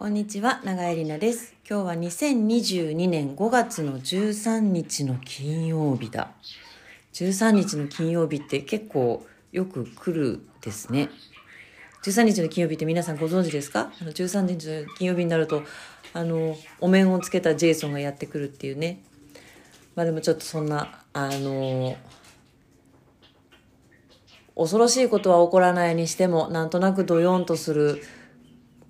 こんにちは、長江里奈です。今日は2022年5月の13日の金曜日だ。13日の金曜日って結構よく来るですね。13日の金曜日って皆さんご存知ですか？あの ?13 日の金曜日になると、あの、お面をつけたジェイソンがやってくるっていうね。まあでもちょっとそんな、あの、恐ろしいことは起こらないにしても、なんとなくドヨンとする、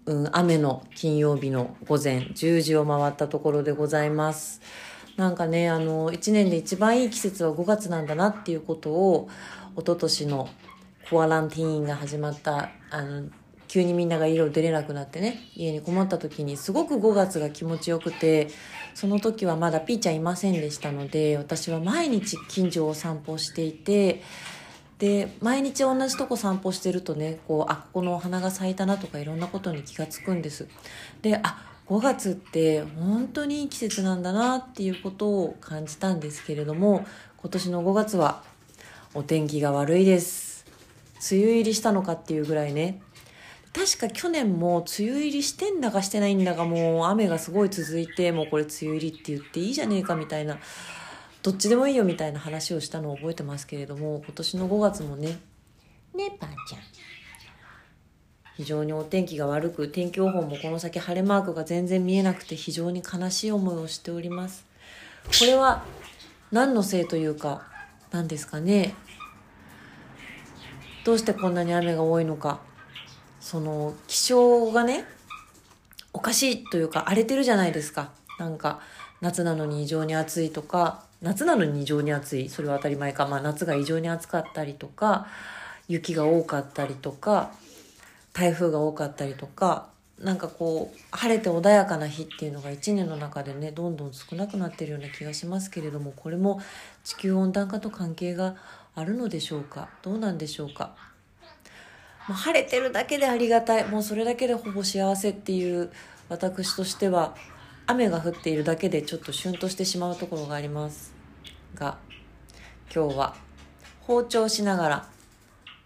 うん、雨の金曜日の午前10時を回ったところでございます。なんかね、あの、1年で一番いい季節は5月なんだなっていうことを、一昨年のコアランティーンが始まった、あの、急にみんなが家を出れなくなってね、家にこもった時にすごく5月が気持ちよくて、その時はまだピーちゃんいませんでしたので、私は毎日近所を散歩していて、で毎日同じとこ散歩してるとねこうあここのお花が咲いたなとかいろんなことに気がつくんです。であ5月って本当にいい季節なんだなっていうことを感じたんですけれども今年の5月はお天気が悪いです。梅雨入りしたのかっていうぐらいね。確か去年も梅雨入りしてんだかしてないんだかもう雨がすごい続いてもうこれ梅雨入りって言っていいじゃねえかみたいなどっちでもいいよみたいな話をしたのを覚えてますけれども今年の5月もねねばあちゃん。非常にお天気が悪く天気予報もこの先晴れマークが全然見えなくて非常に悲しい思いをしております。これは何のせいというか何ですかね。どうしてこんなに雨が多いのか。その気象がねおかしいというか荒れてるじゃないですか。なんか夏なのに異常に暑いとか夏なのに異常に暑い。それは当たり前か、まあ、夏が異常に暑かったりとか雪が多かったりとか台風が多かったりとかなんかこう晴れて穏やかな日っていうのが1年の中でねどんどん少なくなってるような気がしますけれどもこれも地球温暖化と関係があるのでしょうか？どうなんでしょうか、ま、晴れてるだけでありがたい。もうそれだけでほぼ幸せっていう私としては雨が降っているだけでちょっとシュンとしてしまうところがありますが今日は包丁しながら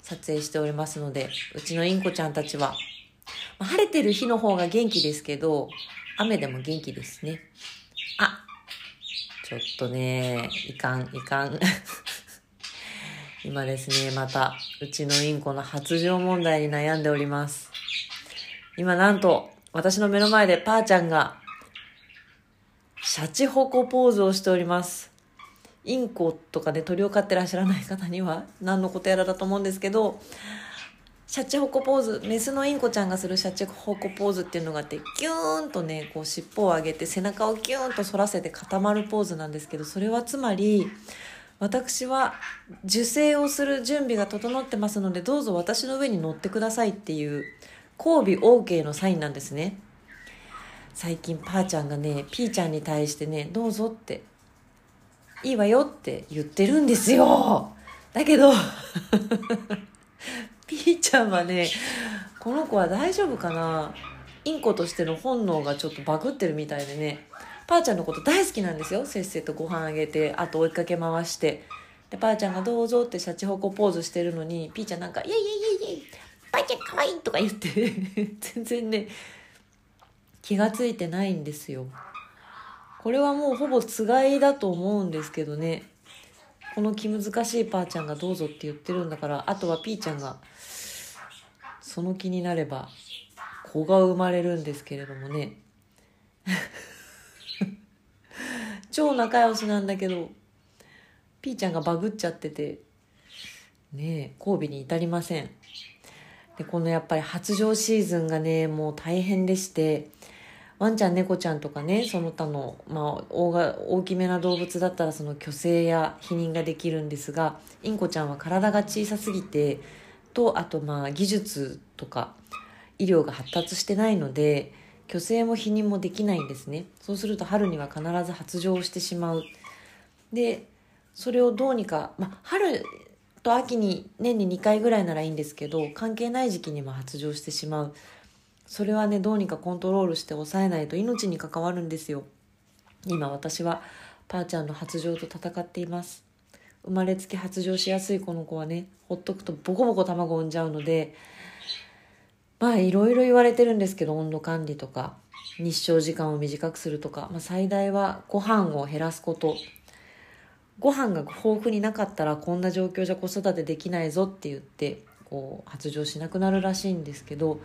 撮影しておりますのでうちのインコちゃんたちはま晴れてる日の方が元気ですけど雨でも元気ですね。あちょっとねいかんいかん。今ですねまたうちのインコの発情問題に悩んでおります。今なんと私の目の前でパーちゃんがシャチホコポーズをしております。インコとかで鳥を飼ってらっしゃらない方には何のことやらだと思うんですけど、シャチホコポーズ、メスのインコちゃんがするシャチホコポーズっていうのがあって、ギューンとね、こう尻尾を上げて背中をギューンと反らせて固まるポーズなんですけど、それはつまり、私は受精をする準備が整ってますので、どうぞ私の上に乗ってくださいっていう交尾 OK のサインなんですね。最近パーちゃんがねピーちゃんに対してねどうぞっていいわよって言ってるんですよ。だけど ピーちゃんはねこの子は大丈夫かな？インコとしての本能がちょっとバグってるみたいでねパーちゃんのこと大好きなんですよ。せっせとご飯あげてあと追いかけ回して。でパーちゃんがどうぞってシャチホコポーズしてるのにピーちゃんなんか「イエイイエイイエイパーちゃんかわいい!」とか言って 全然ね気がついてないんですよ。これはもうほぼつがいだと思うんですけどね。この気難しいパーちゃんがどうぞって言ってるんだからあとはピーちゃんがその気になれば子が生まれるんですけれどもね。超仲良しなんだけどピーちゃんがバグっちゃっててねえ交尾に至りません。でこのやっぱり発情シーズンがねもう大変でしてワンちゃん猫ちゃんとかねその他の、まあ、大が大きめな動物だったらその虚勢や避妊ができるんですがインコちゃんは体が小さすぎてとあとまあ技術とか医療が発達してないので虚勢も避妊もできないんですね。そうすると春には必ず発情してしまう。でそれをどうにか、まあ、春と秋に年に2回ぐらいならいいんですけど関係ない時期にも発情してしまう。それはねどうにかコントロールして抑えないと命に関わるんですよ。今私はパーちゃんの発情と戦っています。生まれつき発情しやすいこの子はねほっとくとボコボコ卵を産んじゃうのでまあいろいろ言われてるんですけど温度管理とか日照時間を短くするとか、まあ、最大はご飯を減らすこと。ご飯が豊富になかったらこんな状況じゃ子育てできないぞって言ってこう発情しなくなるらしいんですけど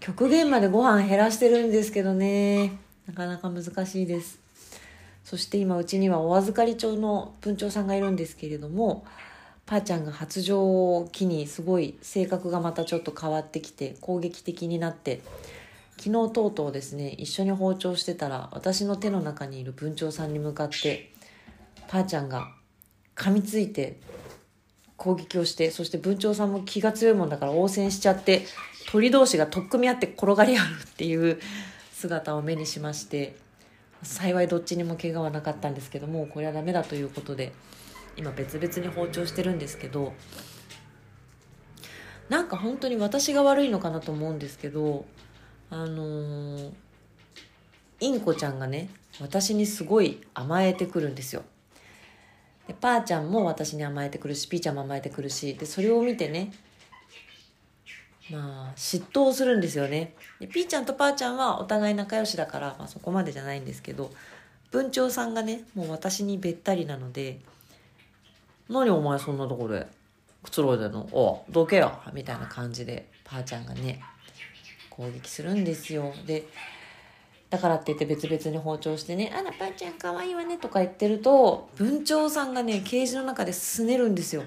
極限までご飯減らしてるんですけどね。なかなか難しいです。そして今うちにはお預かり帳の文鳥さんがいるんですけれどもぱーちゃんが発情を機にすごい性格がまたちょっと変わってきて攻撃的になって昨日とうとうですね一緒に包丁してたら私の手の中にいる文鳥さんに向かってぱーちゃんが噛みついて攻撃をしてそして文鳥さんも気が強いもんだから応戦しちゃって鳥同士が取っ組み合って転がり合うっていう姿を目にしまして幸いどっちにも怪我はなかったんですけどもこれはダメだということで今別々に包丁してるんですけどなんか本当に私が悪いのかなと思うんですけどあのー、インコちゃんがね私にすごい甘えてくるんですよ。でパーちゃんも私に甘えてくるしピーちゃんも甘えてくるしでそれを見てねまあ嫉妬するんですよね。でピーちゃんとパーちゃんはお互い仲良しだから、まあ、そこまでじゃないんですけど文鳥さんがねもう私にべったりなので「何お前そんなとこでくつろいでんの？おどけよ」みたいな感じでパーちゃんがね攻撃するんですよ。でだからって言って別々に包丁してね「あらパーちゃんかわいいわね」とか言ってると文鳥さんがねケージの中ですねるんですよ。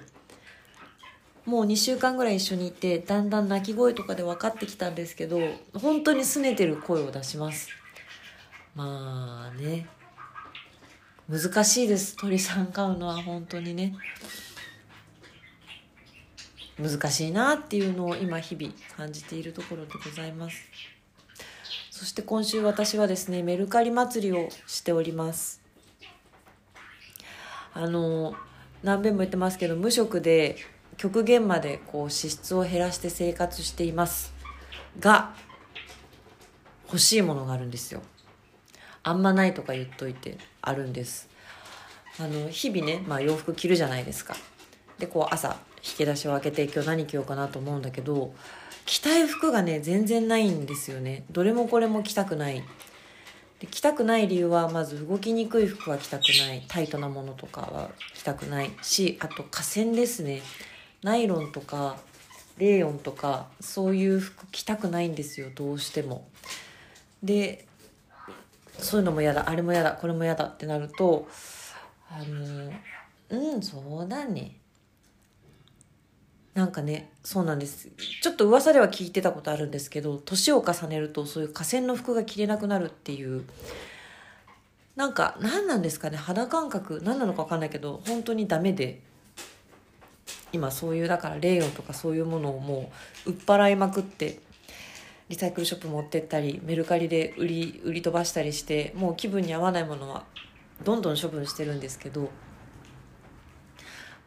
もう2週間ぐらい一緒にいてだんだん鳴き声とかで分かってきたんですけど本当に拗ねてる声を出します。まあね。難しいです。鳥さん飼うのは本当にね。難しいなっていうのを今日々感じているところでございます。そして今週私はですねメルカリ祭りをしております。あの何べんも言ってますけど無職で極限までこう支出を減らして生活しています。が欲しいものがあるんですよ。あんまないとか言っといてあるんです。あの日々ね、まあ、洋服着るじゃないですか。でこう朝引き出しを開けて今日何着ようかなと思うんだけど着たい服がね全然ないんですよね。どれもこれも着たくない。で着たくない理由はまず動きにくい服は着たくない。タイトなものとかは着たくないしあと河川ですね。ナイロンとかレーヨンとかそういう服着たくないんですよどうしても。でそういうのも嫌だあれも嫌だこれも嫌だってなるとあのうんそうだね。なんかねそうなんです。ちょっと噂では聞いてたことあるんですけど年を重ねるとそういう河川の服が着れなくなるっていう。なんか何なんですかね肌感覚何なのか分かんないけど本当にダメで。今そういうだからレイヨンとかそういうものをもう売っ払いまくってリサイクルショップ持ってったりメルカリで売り売り飛ばしたりしてもう気分に合わないものはどんどん処分してるんですけど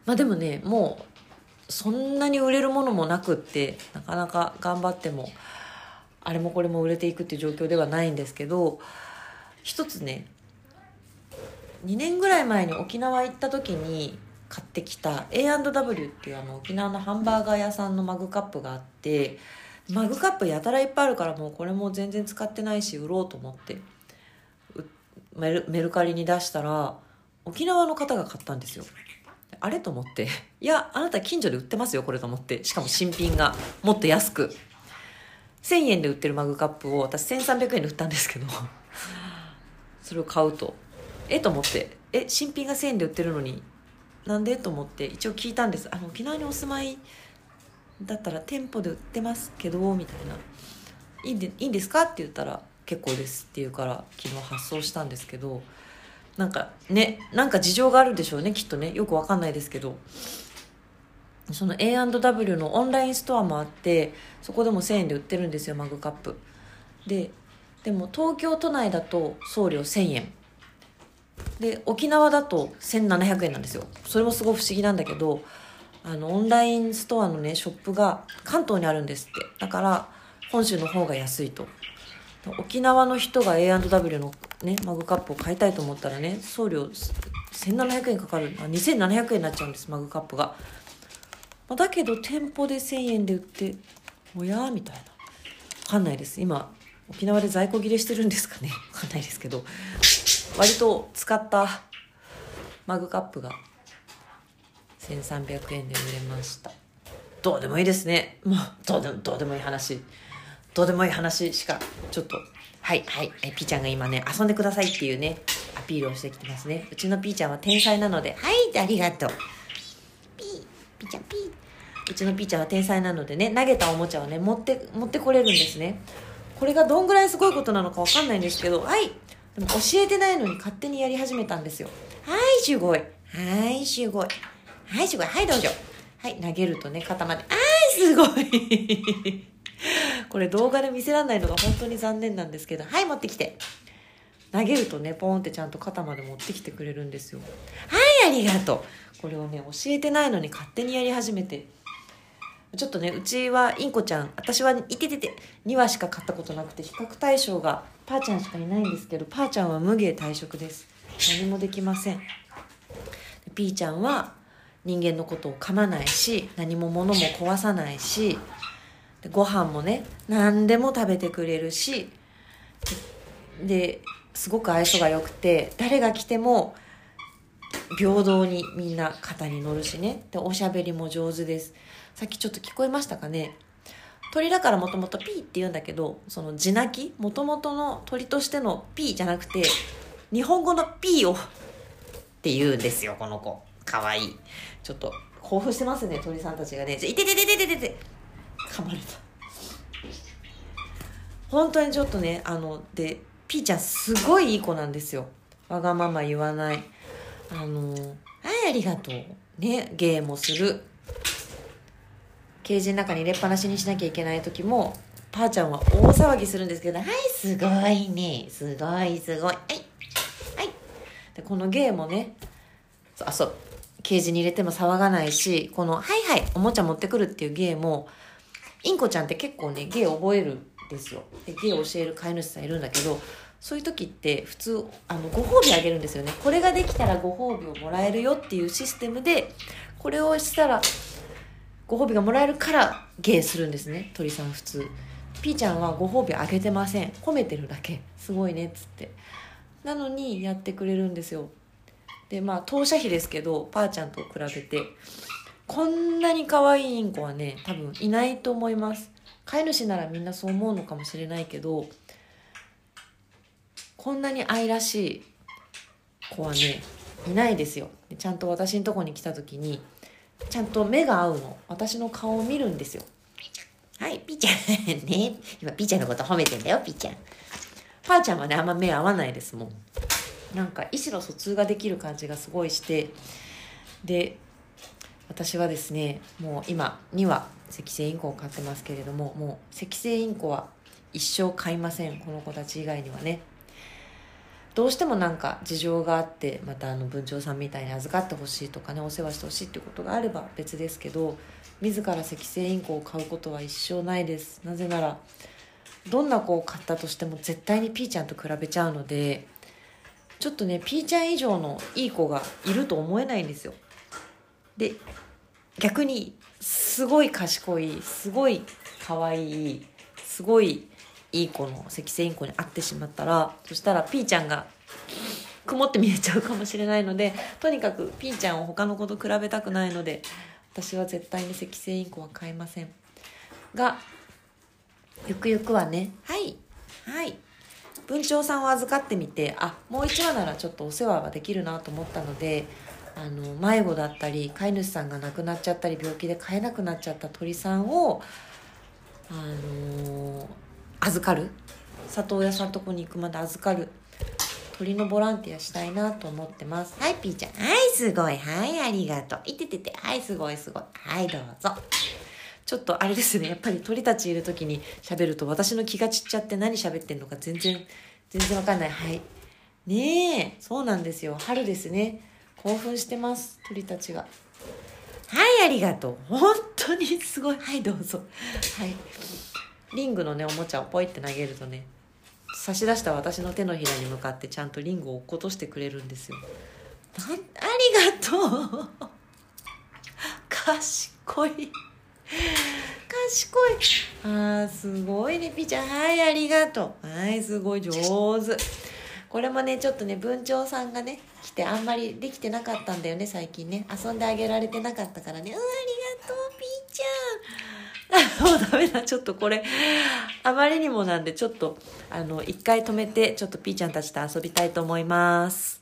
まあでもねもうそんなに売れるものもなくってなかなか頑張ってもあれもこれも売れていくっていう状況ではないんですけど一つね2年ぐらい前に沖縄行った時に買ってきた A&W っていうあの沖縄のハンバーガー屋さんのマグカップがあってマグカップやたらいっぱいあるからもうこれも全然使ってないし売ろうと思ってメルメルカリに出したら沖縄の方が買ったんですよ。あれと思って。いやあなた近所で売ってますよこれと思って。しかも新品がもっと安く。1000円で売ってるマグカップを私1300円で売ったんですけどそれを買うと。えと思って。え新品が1000円で売ってるのになんで？と思って一応聞いたんです。あの沖縄にお住まいだったら店舗で売ってますけどみたいな。いいんでいいんですか？って言ったら結構ですって言うから昨日発送したんですけどなんかねなんか事情があるでしょうねきっとね。よくわかんないですけど。その A&W のオンラインストアもあってそこでも1000円で売ってるんですよマグカップ。ででも東京都内だと送料1000円。で沖縄だと1700円なんですよ。それもすごい不思議なんだけどあのオンラインストアのねショップが関東にあるんですって。だから本州の方が安いと。沖縄の人が A&W のねマグカップを買いたいと思ったらね送料1700円かかる。あ2700円になっちゃうんですマグカップが、まだけど店舗で1000円で売っておやみたいな。分かんないです。今沖縄で在庫切れしてるんですかね。わかんないですけど。割と使ったマグカップが1300円で売れました。どうでもいいですね。もうどうでもどうでもいい話。どうでもいい話しかちょっとはいはい。えピーちゃんが今ね遊んでくださいっていうねアピールをしてきてますね。うちのピーちゃんは天才なので。はいありがとう。ピーピーちゃんピー。うちのピーちゃんは天才なのでね投げたおもちゃをね持って持ってこれるんですね。これがどんぐらいすごいことなのかわかんないんですけどはい。でも教えてないのに勝手にやり始めたんですよ。はいすごいはいすごいはいすごいはいどうぞはい投げるとね肩まではいすごい。これ動画で見せられないのが本当に残念なんですけど。はい持ってきて。投げるとねポーンってちゃんと肩まで持ってきてくれるんですよ。はいありがとう。これをね教えてないのに勝手にやり始めて。ちょっとねうちはインコちゃん私はいててて2羽しか飼ったことなくて比較対象がパーちゃんしかいないんですけどパーちゃんは無芸退職です何もできませんピーちゃんは人間のことを噛まないし何も物も壊さないしご飯もね何でも食べてくれるしですごく愛想が良くて誰が来ても平等にみんな肩に乗るしねでおしゃべりも上手ですさっきちょっと聞こえましたかね？鳥だからもともとピーって言うんだけどその地鳴き？もともとの鳥としてのピーじゃなくて日本語のピーをって言うんですよこの子。かわいい。ちょっと興奮してますね鳥さんたちがね。じゃいててててててて噛まれた。本当にちょっとねあのでピーちゃんすごいいい子なんですよ。わがまま言わない。あのはいありがとうね芸もする。ケージの中に入れっぱなしにしなきゃいけない時もパーちゃんは大騒ぎするんですけど「はいすごいね。すごいすごい。はい。はい」でこの芸もねあそう。ケージに入れても騒がないしこの「はいはいおもちゃ持ってくる」っていう芸もインコちゃんって結構ね芸覚えるんですよ。で芸を教える飼い主さんいるんだけどそういう時って普通あのご褒美あげるんですよね。これができたらご褒美をもらえるよっていうシステムでこれをしたらご褒美がもらえるから芸するんですね。鳥さん普通。ピーちゃんはご褒美あげてません。褒めてるだけ。すごいねっつって。なのにやってくれるんですよ。でまあ当社費ですけどパーちゃんと比べて。こんなに可愛いインコはね多分いないと思います。飼い主ならみんなそう思うのかもしれないけどこんなに愛らしい子はねいないですよ。ちゃんと私のとこに来た時にちゃんと目が合うの。私の顔を見るんですよ。はいピーちゃんね。今ピーちゃんのこと褒めてんだよピーちゃん。パーちゃんはねあんま目合わないですもん。なんか意思の疎通ができる感じがすごいして。で私はですねもう今2羽赤星インコを飼ってますけれどももう赤星インコは一生飼いません。この子たち以外にはね。どうしてもなんか事情があってまたあの文鳥さんみたいに預かってほしいとかねお世話してほしいっていうことがあれば別ですけど自ら赤星インコを飼うことは一生ないです。なぜならどんな子を飼ったとしても絶対にピーちゃんと比べちゃうのでちょっとねピーちゃん以上のいい子がいると思えないんですよ。で逆にすごい賢いすごい可愛いすごいいい子の赤星インコに会ってしまったらそしたらピーちゃんが曇って見えちゃうかもしれないのでとにかくピーちゃんを他の子と比べたくないので私は絶対に赤星インコは飼いません。がゆくゆくはねはい。はい。文鳥さんを預かってみてあもう1羽ならちょっとお世話ができるなと思ったのであの迷子だったり飼い主さんが亡くなっちゃったり病気で飼えなくなっちゃった鳥さんをあの預かる？里親さんとこに行くまで預かる。鳥のボランティアしたいなと思ってます。はいピーちゃん。はいすごい。はいありがとう。いててて。はいすごいすごい。はいどうぞ。ちょっとあれですね。やっぱり鳥たちいる時に喋ると私の気が散っちゃって何喋ってんのか全然全然わかんない。はい。ねえ。そうなんですよ。春ですね。興奮してます。鳥たちが。はいありがとう。本当にすごい。はいどうぞ。はいリングのねおもちゃをポイって投げるとね差し出した私の手のひらに向かってちゃんとリングを落っことしてくれるんですよありがとう賢い賢い。あー、すごいね、ピちゃん。はい、ありがとう。はい、すごい上手。これもね、ちょっとね、文鳥さんがね、来てあんまりできてなかったんだよね、最近ね。遊んであげられてなかったからね。うん、あり、もうダメだ、ちょっとこれ、あまりにもなんで、ちょっと、あの、一回止めて、ちょっとピーちゃんたちと遊びたいと思います。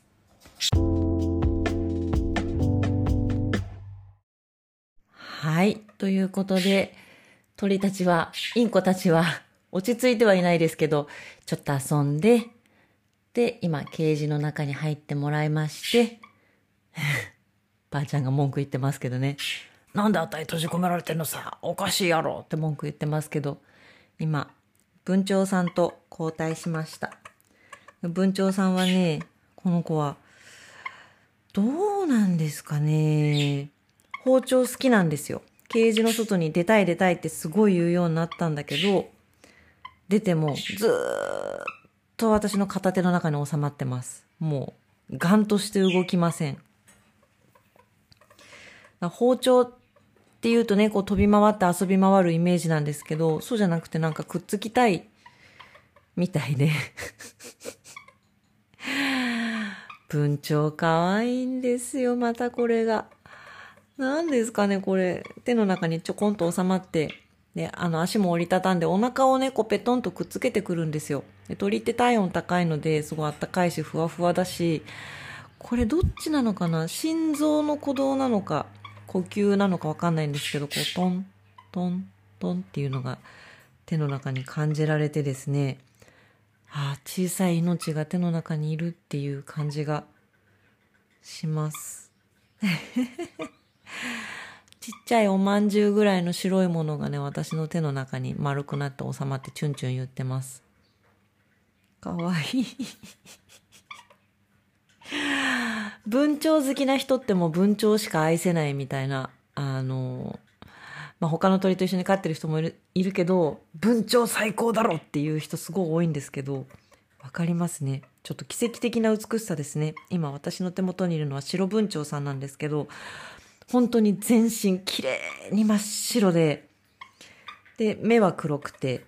はい。ということで、鳥たちは、インコたちは、落ち着いてはいないですけど、ちょっと遊んで、で、今、ケージの中に入ってもらいまして、ばあちゃんが文句言ってますけどね。なんであたい閉じ込められてんのさおかしいやろって文句言ってますけど、今、文鳥さんと交代しました。文鳥さんはね、この子は、どうなんですかね。包丁好きなんですよ。ケージの外に出たい出たいってすごい言うようになったんだけど、出てもずっと私の片手の中に収まってます。もう、ガンとして動きません。包丁っていうとね、こう飛び回って遊び回るイメージなんですけど、そうじゃなくてなんかくっつきたいみたいで。文鳥かわいいんですよ、またこれが。何ですかね、これ。手の中にちょこんと収まって、で、あの足も折りたたんでお腹をね、こうペトンとくっつけてくるんですよ。で鳥って体温高いので、すごいあったかいし、ふわふわだし、これどっちなのかな？心臓の鼓動なのか、呼吸なのかわかんないんですけど、こうトン、トン、トンっていうのが手の中に感じられてですね、ああ、小さい命が手の中にいるっていう感じがします。ちっちゃいおまんじゅうぐらいの白いものがね、私の手の中に丸くなって収まってチュンチュン言ってます。かわいい。文鳥好きな人ってもう文鳥しか愛せないみたいな、あの、まあ、他の鳥と一緒に飼ってる人もいるいるけど、文鳥最高だろっていう人すごい多いんですけど、わかりますね。ちょっと奇跡的な美しさですね。今私の手元にいるのは白文鳥さんなんですけど、本当に全身綺麗に真っ白で、で、目は黒くて、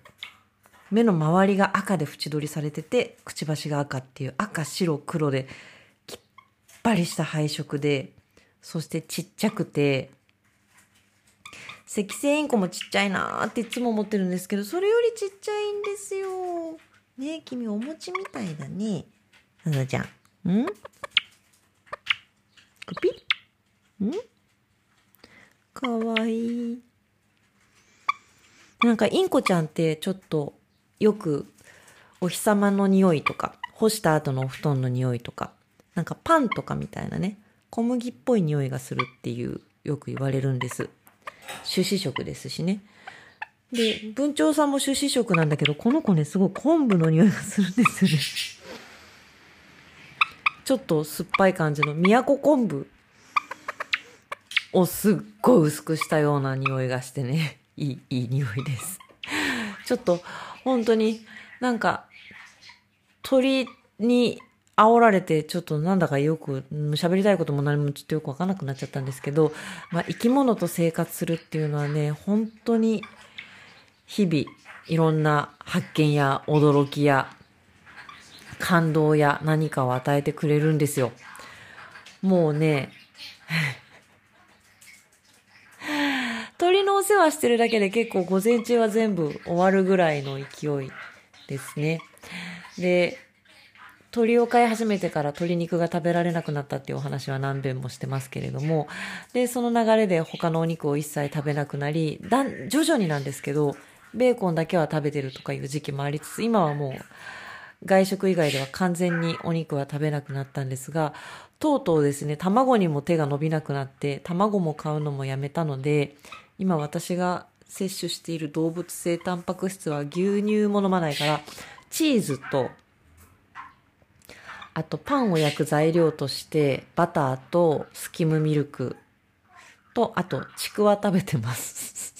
目の周りが赤で縁取りされてて、くちばしが赤っていう赤、白、黒で、ぱりした配色で、そしてちっちゃくて、赤星インコもちっちゃいなーっていつも思ってるんですけど、それよりちっちゃいんですよ。ねえ、君お餅みたいだね。ななちゃん。ん？コピん？かわいい。なんかインコちゃんってちょっとよくお日様の匂いとか、干した後のお布団の匂いとか、なんかパンとかみたいなね、小麦っぽい匂いがするっていうよく言われるんです。種子食ですしね。で、文鳥さんも種子食なんだけど、この子ね、すごい昆布の匂いがするんですよね。ちょっと酸っぱい感じの宮古昆布をすっごい薄くしたような匂いがしてね、いい、いい匂いです。ちょっと、本当になんか、鳥に煽られて、ちょっとなんだかよく、喋りたいことも何もちょっとよくわかんなくなっちゃったんですけど、まあ、生き物と生活するっていうのはね、本当に、日々、いろんな発見や驚きや、感動や何かを与えてくれるんですよ。もうね、鳥のお世話してるだけで結構午前中は全部終わるぐらいの勢いですね。で、鳥を飼い始めてから鶏肉が食べられなくなったっていうお話は何遍もしてますけれども、で、その流れで他のお肉を一切食べなくなり、だん、徐々になんですけど、ベーコンだけは食べてるとかいう時期もありつつ、今はもう外食以外では完全にお肉は食べなくなったんですが、とうとうですね、卵にも手が伸びなくなって、卵も買うのもやめたので、今私が摂取している動物性タンパク質は牛乳も飲まないから、チーズと、あとパンを焼く材料として、バターとスキムミルクと、あとちくわ食べてます。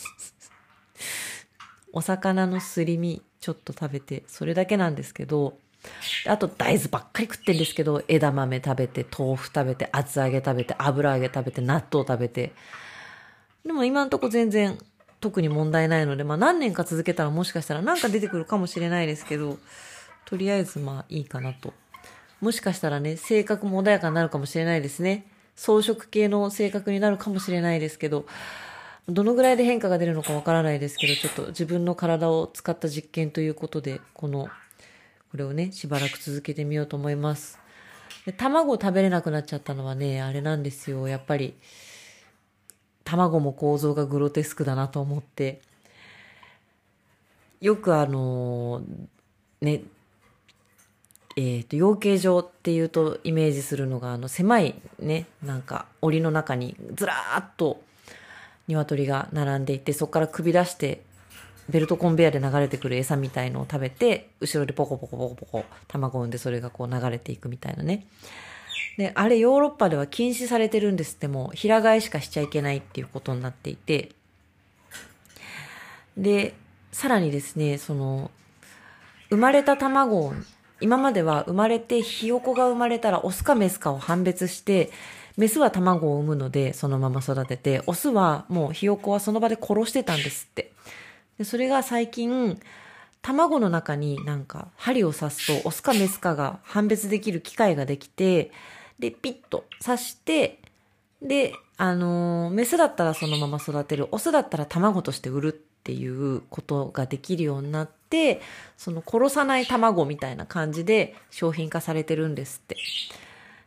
お魚のすり身ちょっと食べて、それだけなんですけど、あと大豆ばっかり食ってんですけど、枝豆食べて、豆腐食べて、厚揚げ食べて、油揚げ食べて、納豆食べて。でも今のとこ全然特に問題ないので、まあ何年か続けたらもしかしたらなんか出てくるかもしれないですけど、とりあえずまあいいかなと。もしかしたらね、性格も穏やかになるかもしれないですね。装飾系の性格になるかもしれないですけど、どのぐらいで変化が出るのかわからないですけど、ちょっと自分の体を使った実験ということで、この、これをね、しばらく続けてみようと思います。で卵食べれなくなっちゃったのはね、あれなんですよ。やっぱり、卵も構造がグロテスクだなと思って、よくあの、ね、えっ、ー、と、養鶏場っていうとイメージするのが、あの、狭いね、なんか、檻の中にずらーっと鶏が並んでいて、そこから首出して、ベルトコンベヤで流れてくる餌みたいのを食べて、後ろでポコポコポコポコ卵を産んでそれがこう流れていくみたいなね。で、あれヨーロッパでは禁止されてるんですっても、平飼いしかしちゃいけないっていうことになっていて、で、さらにですね、その、生まれた卵を、今までは生まれてひよこが生まれたらオスかメスかを判別して、メスは卵を産むのでそのまま育てて、オスはもうひよこはその場で殺してたんですって。でそれが最近、卵の中になんか針を刺すとオスかメスかが判別できる機械ができて、で、ピッと刺して、で、あのー、メスだったらそのまま育てる、オスだったら卵として売るっていうことができるようになって、その殺さない卵みたいな感じで商品化されてるんですって。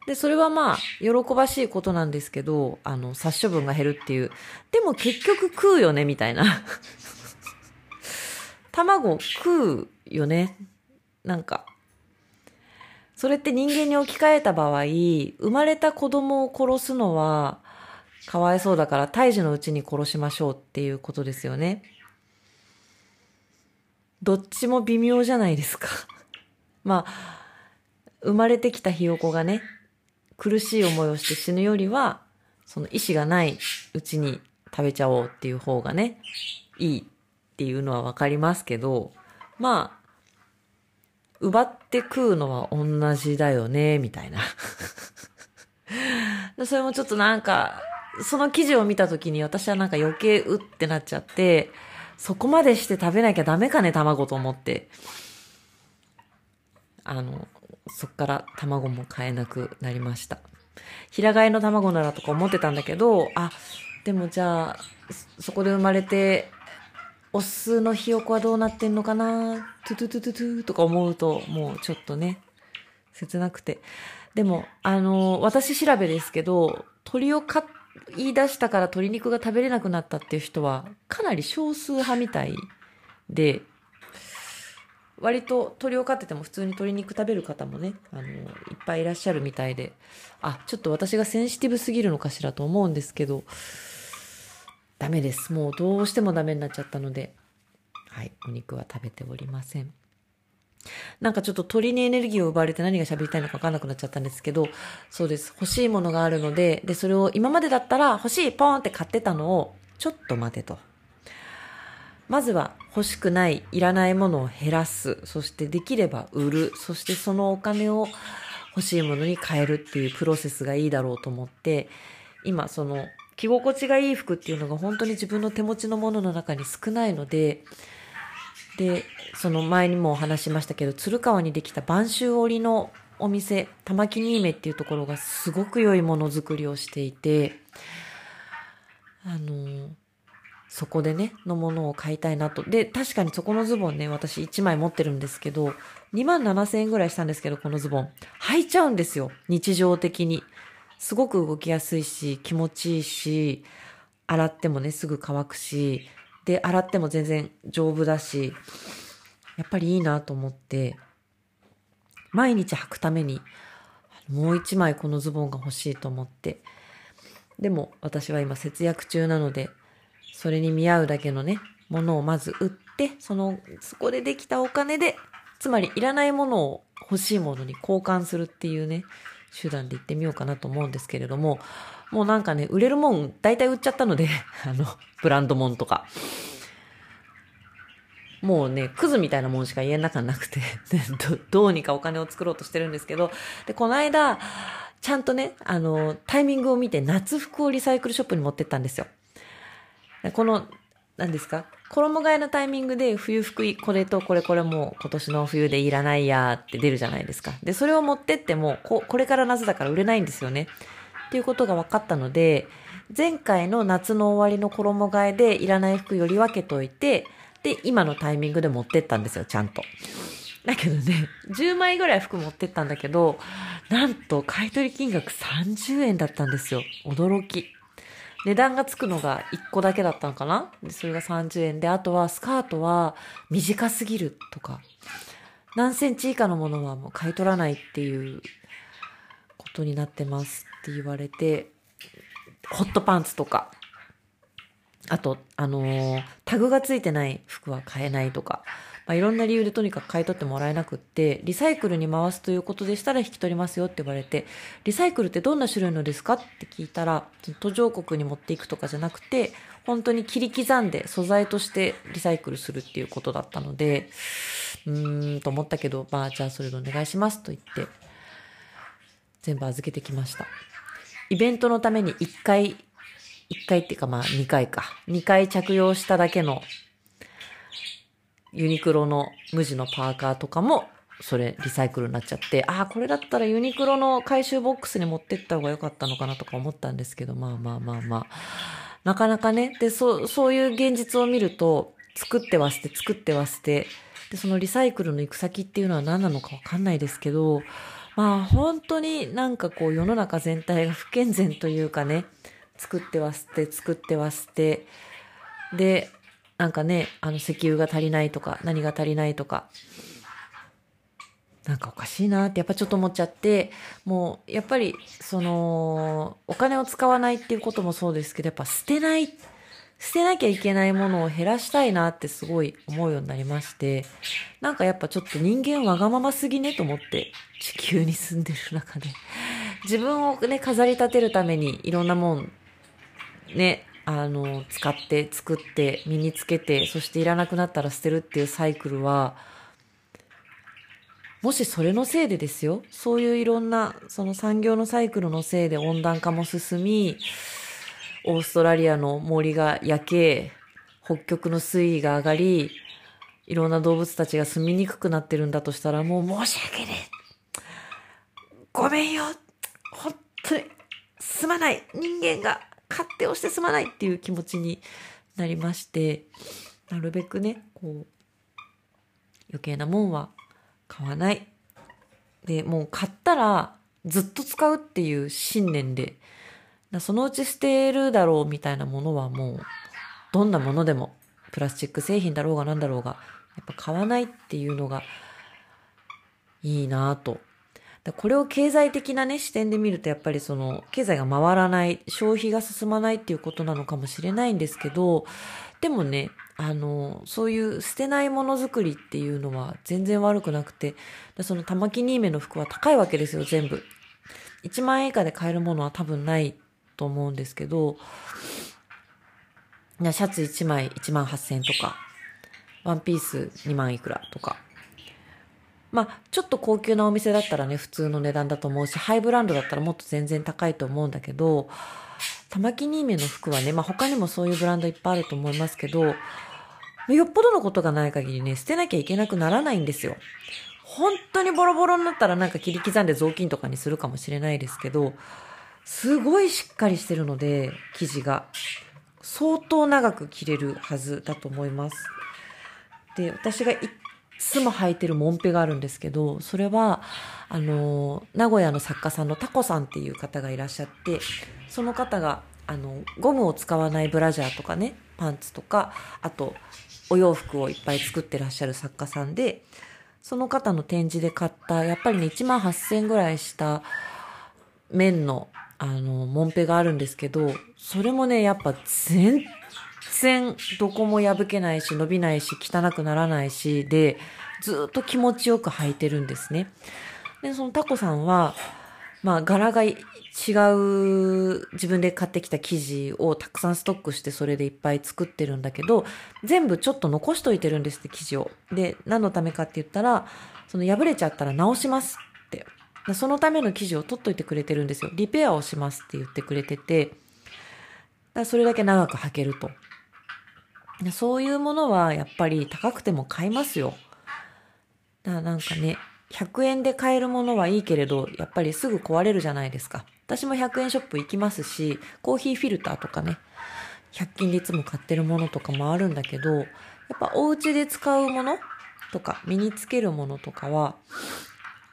で、それはまあ、喜ばしいことなんですけど、あの、殺処分が減るっていう。でも結局食うよね、みたいな。卵食うよね。なんか、それって人間に置き換えた場合、生まれた子供を殺すのはかわいそうだから胎児のうちに殺しましょうっていうことですよね。どっちも微妙じゃないですか。まあ、生まれてきたひよこがね、苦しい思いをして死ぬよりは、その意志がないうちに食べちゃおうっていう方がね、いいっていうのはわかりますけど、まあ、奪って食うのは同じだよね、みたいな。それもちょっとなんか、その記事を見た時に私はなんか余計うってなっちゃって、そこまでして食べなきゃダメかね、卵と思って。あの、そっから卵も買えなくなりました。平飼いの卵ならとか思ってたんだけど、あ、でもじゃあ、そこで生まれてオスのひよこはどうなってんのかな？トゥトゥトゥトゥトゥとか思うと、もうちょっとね、切なくて。でも、あの、私調べですけど、鳥を飼っ言い出したから鶏肉が食べれなくなったっていう人は、かなり少数派みたいで、割と鳥を飼ってても普通に鶏肉食べる方もね、あの、いっぱいいらっしゃるみたいで、あ、ちょっと私がセンシティブすぎるのかしらと思うんですけど、ダメです。もうどうしてもダメになっちゃったので、はい、お肉は食べておりません。なんかちょっと鳥にエネルギーを奪われて何が喋りたいのか分かんなくなっちゃったんですけど、そうです。欲しいものがあるので、で、それを今までだったら欲しいポーンって買ってたのを、ちょっと待てと。まずは欲しくない、いらないものを減らす。そしてできれば売る。そしてそのお金を欲しいものに変えるっていうプロセスがいいだろうと思って、今その着心地がいい服っていうのが本当に自分の手持ちのものの中に少ないので、で、その前にもお話しましたけど、鶴川にできた播州織のお店、玉木新芽っていうところがすごく良いものづくりをしていて、あの、そこでね、のものを買いたいなと。で、確かにそこのズボンね、私1枚持ってるんですけど、2万7千円ぐらいしたんですけど、このズボン。履いちゃうんですよ。日常的に。すごく動きやすいし、気持ちいいし、洗ってもね、すぐ乾くし、で、洗っても全然丈夫だし、やっぱりいいなと思って、毎日履くために、もう一枚このズボンが欲しいと思って、でも私は今節約中なので、それに見合うだけのね、ものをまず売って、その、そこでできたお金で、つまりいらないものを欲しいものに交換するっていうね、手段で行ってみようかなと思うんですけれども、もうなんかね、売れるもん大体売っちゃったので、あの、ブランドもんとか。もうね、クズみたいなもんしか家の中なくて ど、どうにかお金を作ろうとしてるんですけど、で、この間、ちゃんとね、あの、タイミングを見て夏服をリサイクルショップに持ってったんですよ。この何ですか？衣替えのタイミングで冬服これとこれこれも今年の冬でいらないやって出るじゃないですか。で、それを持ってってもこ、これから夏だから売れないんですよね。っていうことが分かったので、前回の夏の終わりの衣替えでいらない服より分けといて、で、今のタイミングで持ってったんですよ、ちゃんと。だけどね、10枚ぐらい服持ってったんだけど、なんと買取金額30円だったんですよ。驚き。値段がつくのが1個だけだったのかな？で、それが30円。で、あとはスカートは短すぎるとか、何センチ以下のものはもう買い取らないっていうことになってますって言われて、ホットパンツとか、あと、あのー、タグがついてない服は買えないとか、まあ、いろんな理由でとにかく買い取ってもらえなくって、リサイクルに回すということでしたら引き取りますよって言われて、リサイクルってどんな種類のですかって聞いたら、途上国に持っていくとかじゃなくて、本当に切り刻んで素材としてリサイクルするっていうことだったので、うーんと思ったけど、まあじゃあそれでお願いしますと言って、全部預けてきました。イベントのために1回、1回っていうかまあ2回か。2回着用しただけのユニクロの無地のパーカーとかも、それリサイクルになっちゃって、ああ、これだったらユニクロの回収ボックスに持ってった方が良かったのかなとか思ったんですけど、まあまあまあまあ。なかなかね、で、そう、そういう現実を見ると、作っては捨て、作っては捨て、で、そのリサイクルの行く先っていうのは何なのかわかんないですけど、まあ本当になんかこう世の中全体が不健全というかね、作っては捨て、作っては捨て、で、なんかね、あの石油が足りないとか、何が足りないとか、なんかおかしいなってやっぱちょっと思っちゃって、もうやっぱりそのお金を使わないっていうこともそうですけど、やっぱ捨てない、捨てなきゃいけないものを減らしたいなってすごい思うようになりまして、なんかやっぱちょっと人間わがまますぎねと思って地球に住んでる中で、自分をね、飾り立てるためにいろんなもんね、あの、使って作って身につけて、そしていらなくなったら捨てるっていうサイクルは、もしそれのせいでですよ、そういういろんな、その産業のサイクルのせいで温暖化も進み、オーストラリアの森が焼け、北極の水位が上がり、いろんな動物たちが住みにくくなってるんだとしたら、もう申し訳ねえ。ごめんよ。本当に、すまない。人間が勝手をしてすまないっていう気持ちになりまして、なるべくね、こう、余計なもんは買わない。で、もう買ったらずっと使うっていう信念で、そのうち捨てるだろうみたいなものはもう、どんなものでも、プラスチック製品だろうが何だろうが、やっぱ買わないっていうのがいいなぁとだこれを経済的なね、視点で見るとやっぱりその、経済が回らない、消費が進まないっていうことなのかもしれないんですけど、でもね、あの、そういう捨てないものづくりっていうのは全然悪くなくて、その玉木ニーメの服は高いわけですよ、全部。1万円以下で買えるものは多分ないと思うんですけど、シャツ1枚1万8000円とか、ワンピース2万いくらとか、まあ、ちょっと高級なお店だったらね、普通の値段だと思うし、ハイブランドだったらもっと全然高いと思うんだけど、玉木ニーメの服はね、まあ他にもそういうブランドいっぱいあると思いますけど、よっぽどのことがない限りね、捨てなきゃいけなくならないんですよ。本当にボロボロになったらなんか切り刻んで雑巾とかにするかもしれないですけど、すごいしっかりしてるので、生地が。相当長く着れるはずだと思います。で、私がつも履いてるモンペがあるんですけど、それは、あの、名古屋の作家さんのタコさんっていう方がいらっしゃって、その方が、あの、ゴムを使わないブラジャーとかね、パンツとか、あと、お洋服をいっぱい作ってらっしゃる作家さんで、その方の展示で買った、やっぱりね、1万8000円ぐらいした綿の、あの、モンペがあるんですけど、それもね、やっぱ全然どこも破けないし伸びないし汚くならないしでずっと気持ちよく履いてるんですね。で、そのタコさんは、まあ柄が違う自分で買ってきた生地をたくさんストックしてそれでいっぱい作ってるんだけど全部ちょっと残しといてるんですって生地を。で、何のためかって言ったらその破れちゃったら直しますって。そのための生地を取っといてくれてるんですよ。リペアをしますって言ってくれてて、だそれだけ長く履けると。そういうものはやっぱり高くても買いますよ。だなんかね、100円で買えるものはいいけれど、やっぱりすぐ壊れるじゃないですか。私も100円ショップ行きますし、コーヒーフィルターとかね、100均でいつも買ってるものとかもあるんだけど、やっぱお家で使うものとか、身につけるものとかは、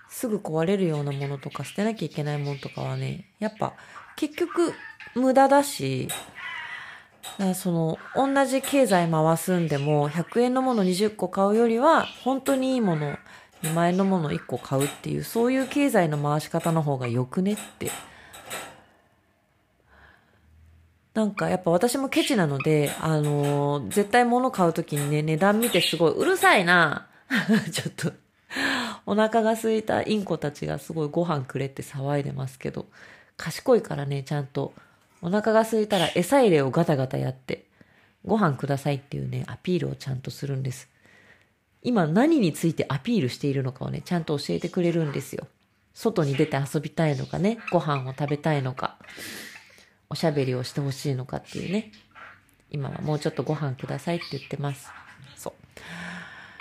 すぐ壊れるようなものとか、捨てなきゃいけないものとかはね、やっぱ結局無駄だし、その、同じ経済回すんでも、100円のもの20個買うよりは、本当にいいもの、2万円のもの1個買うっていう、そういう経済の回し方の方がよくねって。なんかやっぱ私もケチなので、あのー絶対物買うときにね、値段見てすごい、うるさいな。ちょっと、お腹が空いたインコたちがすごいご飯くれって騒いでますけど、賢いからね、ちゃんと、お腹が空いたら餌入れをガタガタやって、ご飯くださいっていうね、アピールをちゃんとするんです。今何についてアピールしているのかをね、ちゃんと教えてくれるんですよ。外に出て遊びたいのかね、ご飯を食べたいのか、おしゃべりをしてほしいのかっていうね。今はもうちょっとご飯くださいって言ってます。そう。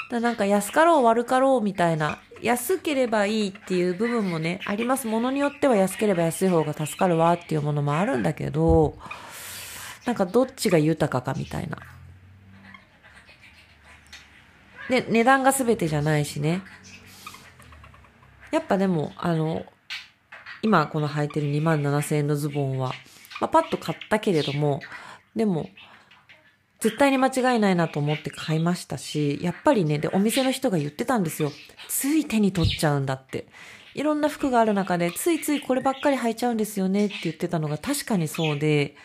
だなんか安かろう悪かろうみたいな、安ければいいっていう部分もね、あります。ものによっては安ければ安い方が助かるわっていうものもあるんだけど、なんかどっちが豊かかみたいな。で、値段が全てじゃないしね。やっぱでも、あの、今この履いてる2万7千円のズボンは、まあ、パッと買ったけれども、でも、絶対に間違いないなと思って買いましたし、やっぱりね、で、お店の人が言ってたんですよ。つい手に取っちゃうんだって。いろんな服がある中で、ついついこればっかり履いちゃうんですよねって言ってたのが確かにそうで、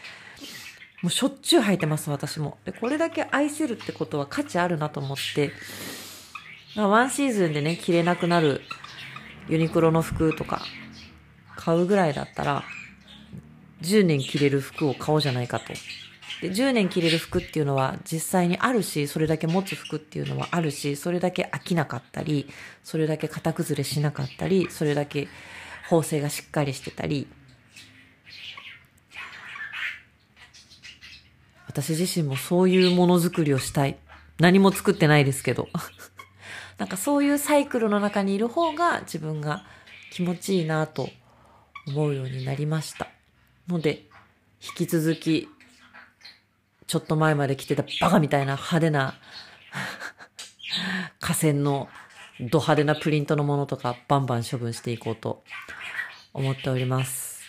もうしょっちゅう履いてます、私も。で、これだけ愛せるってことは価値あるなと思って、まあワンシーズンでね、着れなくなるユニクロの服とか買うぐらいだったら、10年着れる服を買おうじゃないかと。で、10年着れる服っていうのは実際にあるし、それだけ持つ服っていうのはあるし、それだけ飽きなかったり、それだけ型崩れしなかったり、それだけ縫製がしっかりしてたり、私自身もそういうものづくりをしたい。何も作ってないですけど。なんかそういうサイクルの中にいる方が自分が気持ちいいなと思うようになりました。ので、引き続き、ちょっと前まで着てたバカみたいな派手な 河川のド派手なプリントのものとかバンバン処分していこうと思っております。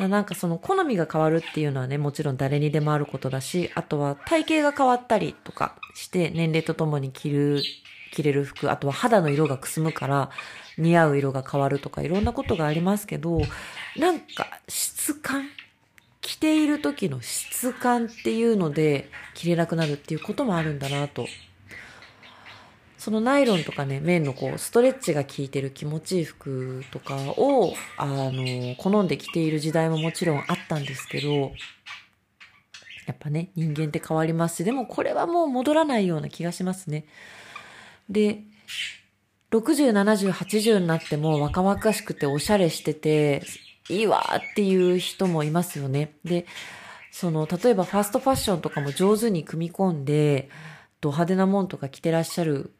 なんかその好みが変わるっていうのはね、もちろん誰にでもあることだし、あとは体型が変わったりとかして年齢とともに着る、着れる服、あとは肌の色がくすむから似合う色が変わるとかいろんなことがありますけど、なんか質感着ている時の質感っていうので着れなくなるっていうこともあるんだなと。そのナイロンとかね、綿のこう、ストレッチが効いてる気持ちいい服とかを、あの、好んで着ている時代ももちろんあったんですけど、やっぱね、人間って変わりますし、でもこれはもう戻らないような気がしますね。で、60、70、80になっても若々しくておしゃれしてて、いいわっていう人もいますよね。で、その、例えばファストファッションとかも上手に組み込んで、ド派手なもんとか着てらっしゃる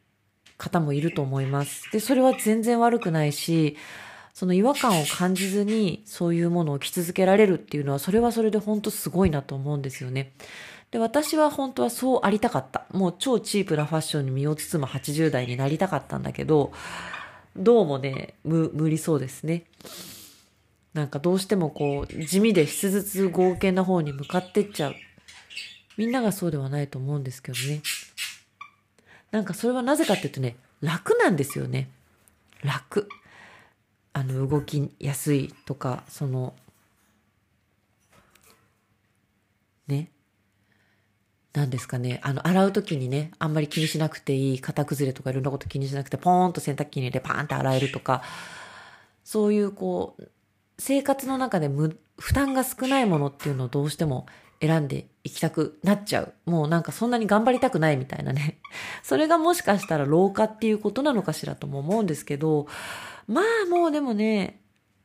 方もいると思います。で、それは全然悪くないし、その違和感を感じずにそういうものを着続けられるっていうのは、それはそれで本当すごいなと思うんですよね。で、私は本当はそうありたかった。もう超チープなファッションに身を包む80代になりたかったんだけど、どうもね、無、無理そうですね。なんかどうしてもこう、地味で質実剛健な方に向かってっちゃう。みんながそうではないと思うんですけどね。なんかそれはなぜかっていうとね、楽なんですよね。楽。あの、動きやすいとか、その、ね。なんですかね。あの、洗うときにね、あんまり気にしなくていい、型崩れとかいろんなこと気にしなくて、ポーンと洗濯機に入れてパーンって洗えるとか、そういうこう、生活の中で無負担が少ないものっていうのをどうしても選んでいきたくなっちゃう。もうなんかそんなに頑張りたくないみたいなね。それがもしかしたら老化っていうことなのかしらとも思うんですけど、まあもうでもね、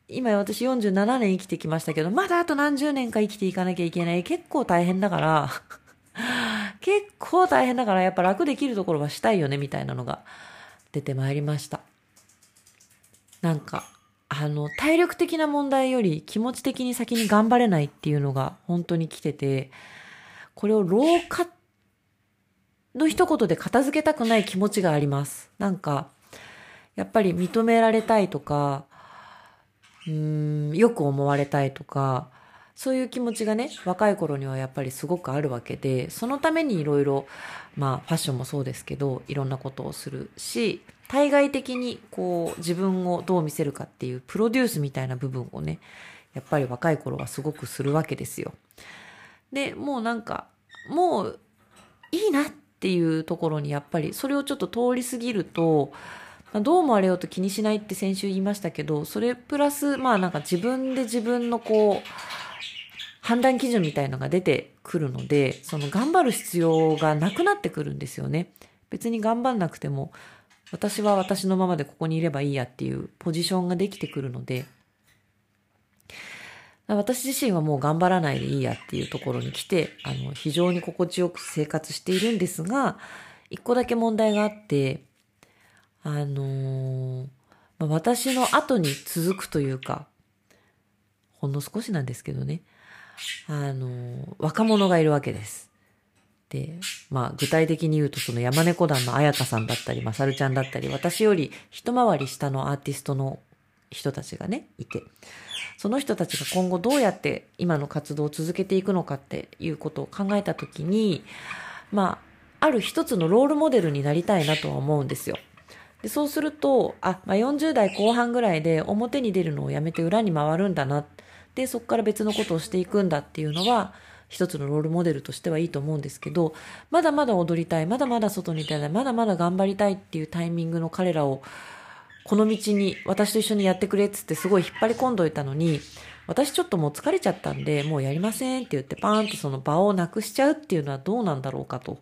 今私47年生きてきましたけど、まだあと何十年か生きていかなきゃいけない。結構大変だから、結構大変だからやっぱ楽できるところはしたいよねみたいなのが出てまいりました。なんか、あの、体力的な問題より気持ち的に先に頑張れないっていうのが本当に来てて、これを老化の一言で片付けたくない気持ちがあります。なんか、やっぱり認められたいとか、うーん、よく思われたいとか、そういう気持ちがね、若い頃にはやっぱりすごくあるわけで、そのためにいろいろ、まあファッションもそうですけど、いろんなことをするし、対外的にこう自分をどう見せるかっていうプロデュースみたいな部分をね、やっぱり若い頃はすごくするわけですよ。で、もうなんか、もういいなっていうところにやっぱりそれをちょっと通り過ぎると、どうもあれよと気にしないって先週言いましたけど、それプラス、まあなんか自分で自分のこう、判断基準みたいのが出てくるので、その頑張る必要がなくなってくるんですよね。別に頑張んなくても、私は私のままでここにいればいいやっていうポジションができてくるので、私自身はもう頑張らないでいいやっていうところに来て、あの、非常に心地よく生活しているんですが、一個だけ問題があって、あのー、ま、私の後に続くというか、ほんの少しなんですけどね、あの、若者がいるわけです。で、まあ具体的に言うとその山猫団の彩香さんだったり、まさるちゃんだったり、私より一回り下のアーティストの人たちがね、いて、その人たちが今後どうやって今の活動を続けていくのかっていうことを考えたときに、まあ、ある一つのロールモデルになりたいなとは思うんですよ。でそうすると、あ、まあ、40代後半ぐらいで表に出るのをやめて裏に回るんだな。で、そこから別のことをしていくんだっていうのは、一つのロールモデルとしてはいいと思うんですけど、まだまだ踊りたい、まだまだ外に出たい、まだまだ頑張りたいっていうタイミングの彼らを、この道に私と一緒にやってくれっつってすごい引っ張り込んどいたのに、私ちょっともう疲れちゃったんで、もうやりませんって言ってパーンとその場をなくしちゃうっていうのはどうなんだろうかと。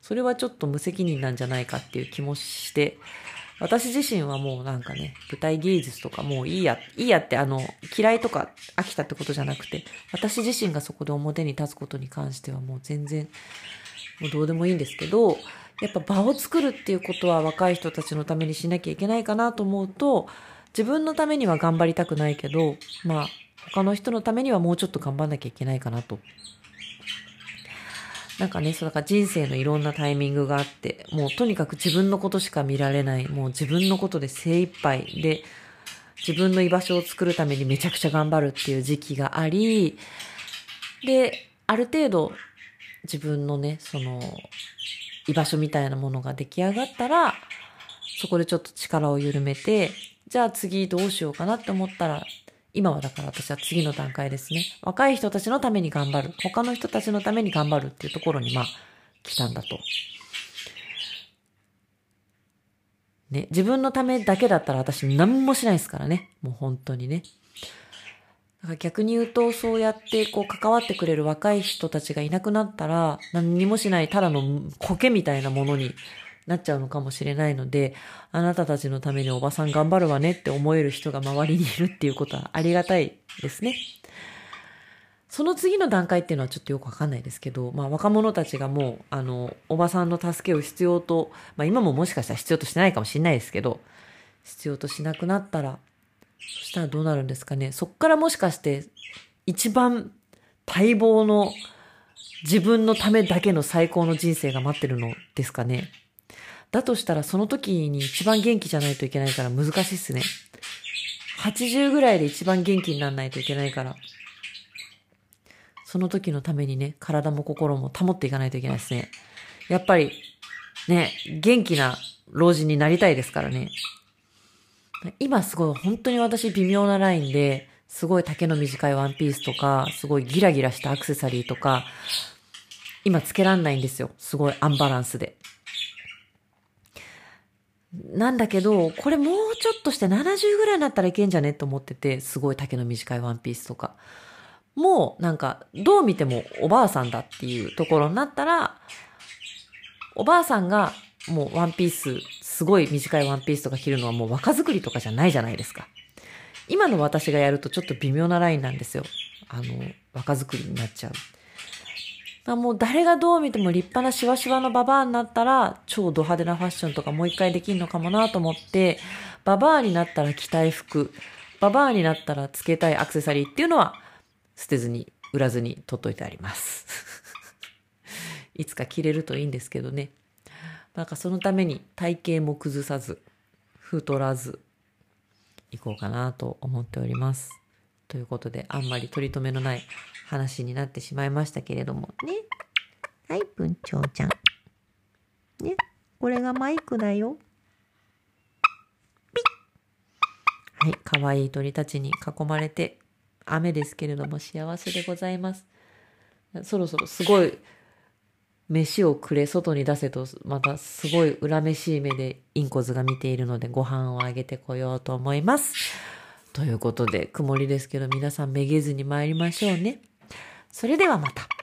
それはちょっと無責任なんじゃないかっていう気もして、私自身はもうなんかね、舞台芸術とかもういいや、いいやってあの、嫌いとか飽きたってことじゃなくて、私自身がそこで表に立つことに関してはもう全然、もうどうでもいいんですけど、やっぱ場を作るっていうことは若い人たちのためにしなきゃいけないかなと思うと、自分のためには頑張りたくないけど、まあ、他の人のためにはもうちょっと頑張んなきゃいけないかなと。なんかね、そうだから人生のいろんなタイミングがあって、もうとにかく自分のことしか見られない、もう自分のことで精一杯。で、自分の居場所を作るためにめちゃくちゃ頑張るっていう時期があり、で、ある程度自分のね、その、居場所みたいなものが出来上がったら、そこでちょっと力を緩めて、じゃあ次どうしようかなって思ったら、今はだから私は次の段階ですね。若い人たちのために頑張る。他の人たちのために頑張るっていうところに、まあ、来たんだと。ね、自分のためだけだったら私何もしないですからね。もう本当にね。だから逆に言うと、そうやってこう関わってくれる若い人たちがいなくなったら、何にもしないただの苔みたいなものになっちゃうのかもしれないので、あなたたちのためにおばさん頑張るわねって思える人が周りにいるっていうことはありがたいですね。その次の段階っていうのはちょっとよくわかんないですけど、まあ若者たちがもう、あの、おばさんの助けを必要と、まあ今ももしかしたら必要としてないかもしれないですけど、必要としなくなったら、そしたらどうなるんですかね。そっからもしかして一番待望の自分のためだけの最高の人生が待ってるのですかね。だとしたらその時に一番元気じゃないといけないから難しいっすね。80ぐらいで一番元気にならないといけないから。その時のためにね、体も心も保っていかないといけないですね。やっぱり、ね、元気な老人になりたいですからね。今すごい本当に私微妙なラインで、すごい丈の短いワンピースとか、すごいギラギラしたアクセサリーとか、今つけらんないんですよ。すごいアンバランスで。なんだけど、これもうちょっとして70ぐらいになったらいけんじゃね？と思ってて、すごい丈の短いワンピースとか。もうなんか、どう見てもおばあさんだっていうところになったら、おばあさんがもうワンピース、すごい短いワンピースとか着るのはもう若作りとかじゃないじゃないですか。今の私がやるとちょっと微妙なラインなんですよ。あの、若作りになっちゃう。あもう誰がどう見ても立派なシワシワのババアになったら、超ド派手なファッションとかもう一回できるのかもなと思って、ババアになったら着たい服、ババアになったらつけたいアクセサリーっていうのは、捨てずに、売らずに取っといてあります。いつか着れるといいんですけどね。なんかそのために体型も崩さず、太らず、いこうかなと思っております。ということで、あんまり取り留めのない話になってしまいましたけれども。ね。はい、文鳥ちゃん。ね。これがマイクだよ。ピッ。はい、かわいい鳥たちに囲まれて、雨ですけれども幸せでございます。そろそろすごい飯をくれ、外に出せと、またすごい恨めしい目でインコズが見ているのでご飯をあげてこようと思います。ということで、曇りですけど皆さんめげずに参りましょうね。それではまた。